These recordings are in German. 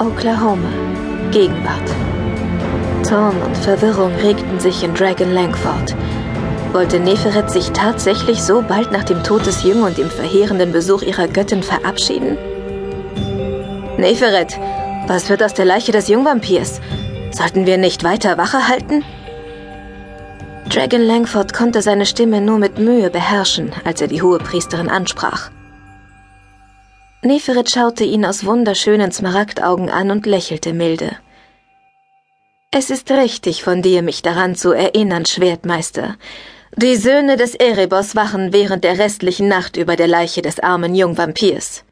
Oklahoma. Gegenwart. Zorn und Verwirrung regten sich in Dragon Langford. Wollte Neferet sich tatsächlich so bald nach dem Tod des Jungen und dem verheerenden Besuch ihrer Göttin verabschieden? Neferet, was wird aus der Leiche des Jungvampirs? Sollten wir nicht weiter Wache halten? Dragon Langford konnte seine Stimme nur mit Mühe beherrschen, als er die hohe Priesterin ansprach. Neferet schaute ihn aus wunderschönen Smaragdaugen an und lächelte milde. Es ist richtig von dir, mich daran zu erinnern, Schwertmeister. Die Söhne des Erebos wachen während der restlichen Nacht über der Leiche des armen Jungvampirs.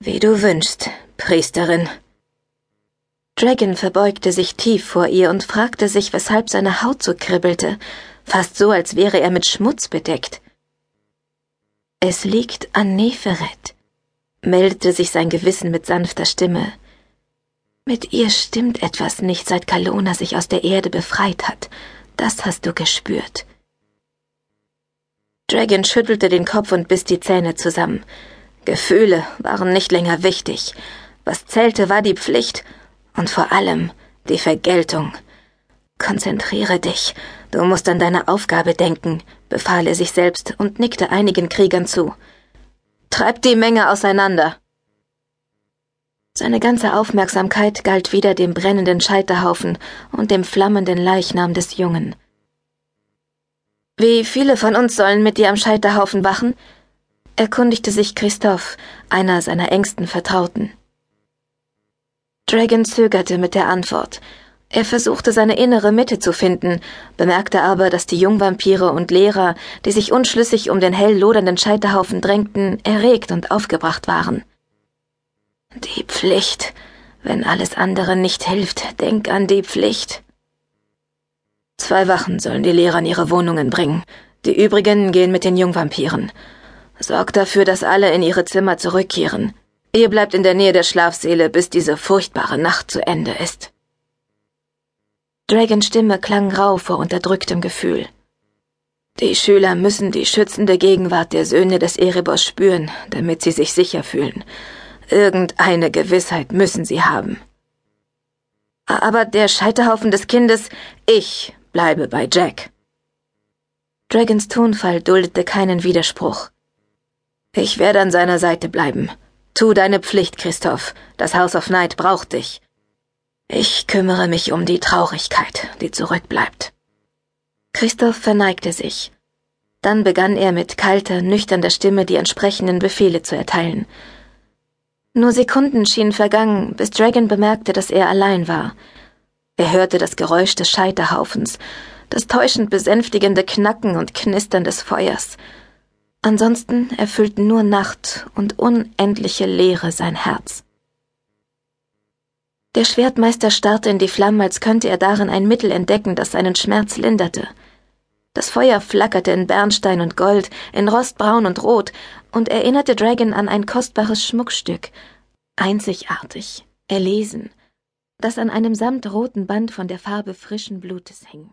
Wie du wünschst, Priesterin. Dragon verbeugte sich tief vor ihr und fragte sich, weshalb seine Haut so kribbelte, fast so, als wäre er mit Schmutz bedeckt. Es liegt an Neferet, meldete sich sein Gewissen mit sanfter Stimme. Mit ihr stimmt etwas nicht, seit Kalona sich aus der Erde befreit hat. Das hast du gespürt. Dragon schüttelte den Kopf und biss die Zähne zusammen. Gefühle waren nicht länger wichtig. Was zählte, war die Pflicht und vor allem die Vergeltung. Konzentriere dich. Du musst an deine Aufgabe denken, befahl er sich selbst und nickte einigen Kriegern zu. Treibt die Menge auseinander. Seine ganze Aufmerksamkeit galt wieder dem brennenden Scheiterhaufen und dem flammenden Leichnam des Jungen. Wie viele von uns sollen mit dir am Scheiterhaufen wachen? erkundigte sich Christoph, einer seiner engsten Vertrauten. Dragon zögerte mit der Antwort, er versuchte seine innere Mitte zu finden, bemerkte aber, dass die Jungvampire und Lehrer, die sich unschlüssig um den hell lodernden Scheiterhaufen drängten, erregt und aufgebracht waren. Die Pflicht. Wenn alles andere nicht hilft, denk an die Pflicht. Zwei Wachen sollen die Lehrer in ihre Wohnungen bringen. Die übrigen gehen mit den Jungvampiren. Sorgt dafür, dass alle in ihre Zimmer zurückkehren. Ihr bleibt in der Nähe der Schlafsäle, bis diese furchtbare Nacht zu Ende ist. Dragons Stimme klang rau vor unterdrücktem Gefühl. Die Schüler müssen die schützende Gegenwart der Söhne des Erebos spüren, damit sie sich sicher fühlen. Irgendeine Gewissheit müssen sie haben. Aber der Scheiterhaufen des Kindes, ich bleibe bei Jack. Dragons Tonfall duldete keinen Widerspruch. Ich werde an seiner Seite bleiben. Tu deine Pflicht, Christoph. Das House of Night braucht dich. Ich kümmere mich um die Traurigkeit, die zurückbleibt. Christoph verneigte sich. Dann begann er mit kalter, nüchterner Stimme die entsprechenden Befehle zu erteilen. Nur Sekunden schienen vergangen, bis Dragon bemerkte, dass er allein war. Er hörte das Geräusch des Scheiterhaufens, das täuschend besänftigende Knacken und Knistern des Feuers. Ansonsten erfüllten nur Nacht und unendliche Leere sein Herz. Der Schwertmeister starrte in die Flammen, als könnte er darin ein Mittel entdecken, das seinen Schmerz linderte. Das Feuer flackerte in Bernstein und Gold, in Rostbraun und Rot und erinnerte Dragon an ein kostbares Schmuckstück, einzigartig, erlesen, das an einem samtroten Band von der Farbe frischen Blutes hing.